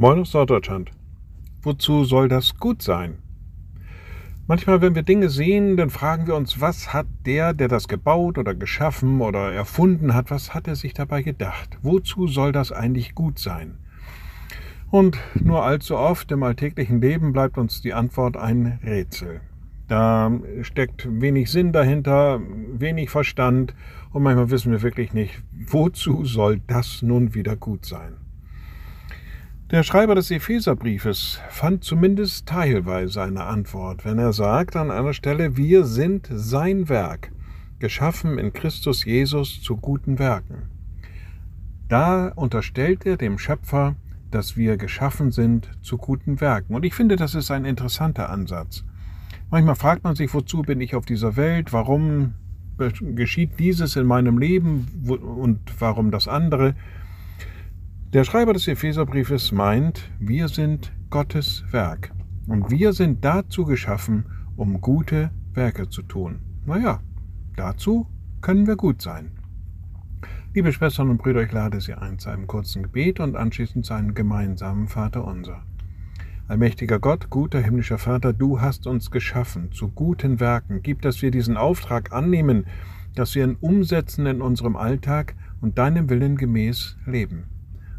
Moin aus Norddeutschland. Wozu soll das gut sein? Manchmal, wenn wir Dinge sehen, dann fragen wir uns, was hat der, der das gebaut oder geschaffen oder erfunden hat, was hat er sich dabei gedacht? Wozu soll das eigentlich gut sein? Und nur allzu oft im alltäglichen Leben bleibt uns die Antwort ein Rätsel. Da steckt wenig Sinn dahinter, wenig Verstand und manchmal wissen wir wirklich nicht, wozu soll das nun wieder gut sein. Der Schreiber des Epheserbriefes fand zumindest teilweise eine Antwort, wenn er sagt an einer Stelle, wir sind sein Werk, geschaffen in Christus Jesus zu guten Werken. Da unterstellt er dem Schöpfer, dass wir geschaffen sind zu guten Werken. Und ich finde, das ist ein interessanter Ansatz. Manchmal fragt man sich, wozu bin ich auf dieser Welt? Warum geschieht dieses in meinem Leben und warum das andere? Der Schreiber des Epheserbriefes meint, wir sind Gottes Werk und wir sind dazu geschaffen, um gute Werke zu tun. Naja, dazu können wir gut sein. Liebe Schwestern und Brüder, ich lade Sie ein zu einem kurzen Gebet und anschließend zu einem gemeinsamen Vater unser. Allmächtiger Gott, guter himmlischer Vater, du hast uns geschaffen zu guten Werken. Gib, dass wir diesen Auftrag annehmen, dass wir ihn umsetzen in unserem Alltag und deinem Willen gemäß leben